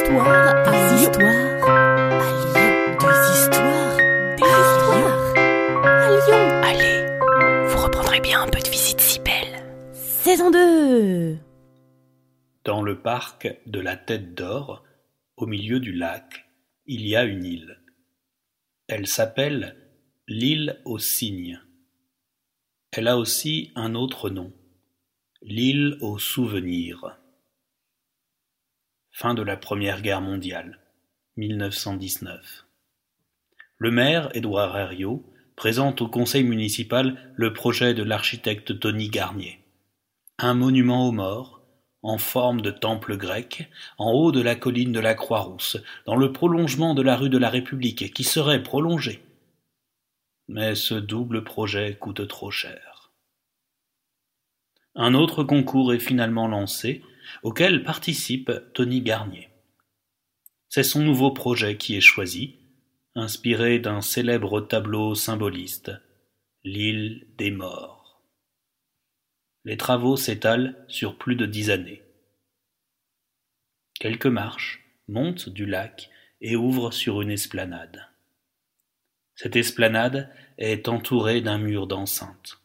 histoires Des histoires à Lyon. Des histoires Des histoires à Lyon. Allez, vous reprendrez bien un peu de visite si belle. Saison 2 Dans le parc de la Tête d'Or, au milieu du lac, il y a une île. Elle s'appelle l'île aux cygnes. Elle a aussi un autre nom, l'île aux souvenirs. Fin de la Première Guerre mondiale, 1919. Le maire, Édouard Herriot, présente au conseil municipal le projet de l'architecte Tony Garnier. Un monument aux morts, en forme de temple grec, en haut de la colline de la Croix-Rousse, dans le prolongement de la rue de la République, qui serait prolongée. Mais ce double projet coûte trop cher. Un autre concours est finalement lancé, auquel participe Tony Garnier. C'est son nouveau projet qui est choisi, inspiré d'un célèbre tableau symboliste, l'île des morts. Les travaux s'étalent sur plus de dix années. Quelques marches montent du lac et ouvrent sur une esplanade. Cette esplanade est entourée d'un mur d'enceinte.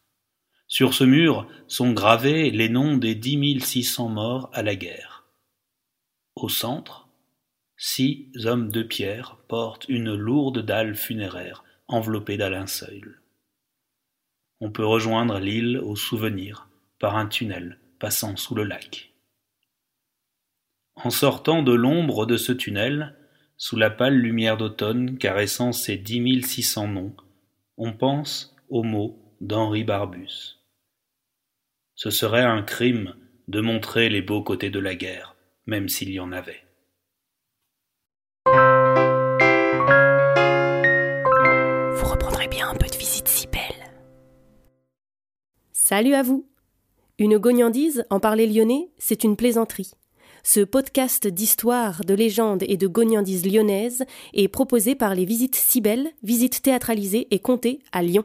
Sur ce mur sont gravés les noms des dix mille six cents morts à la guerre. Au centre, six hommes de pierre portent une lourde dalle funéraire enveloppée d'un linceul. On peut rejoindre l'île aux souvenirs par un tunnel passant sous le lac. En sortant de l'ombre de ce tunnel, sous la pâle lumière d'automne caressant ces dix mille six cents noms, on pense aux mots d'Henri Barbus. Ce serait un crime de montrer les beaux côtés de la guerre, même s'il y en avait. Vous reprendrez bien un peu de visite si belle. Salut à vous Une gognandise, en parler lyonnais, c'est une plaisanterie. Ce podcast d'histoire, de légendes et de gognandises lyonnaises est proposé par les Visites Cybelles, visites théâtralisées et comptées à Lyon.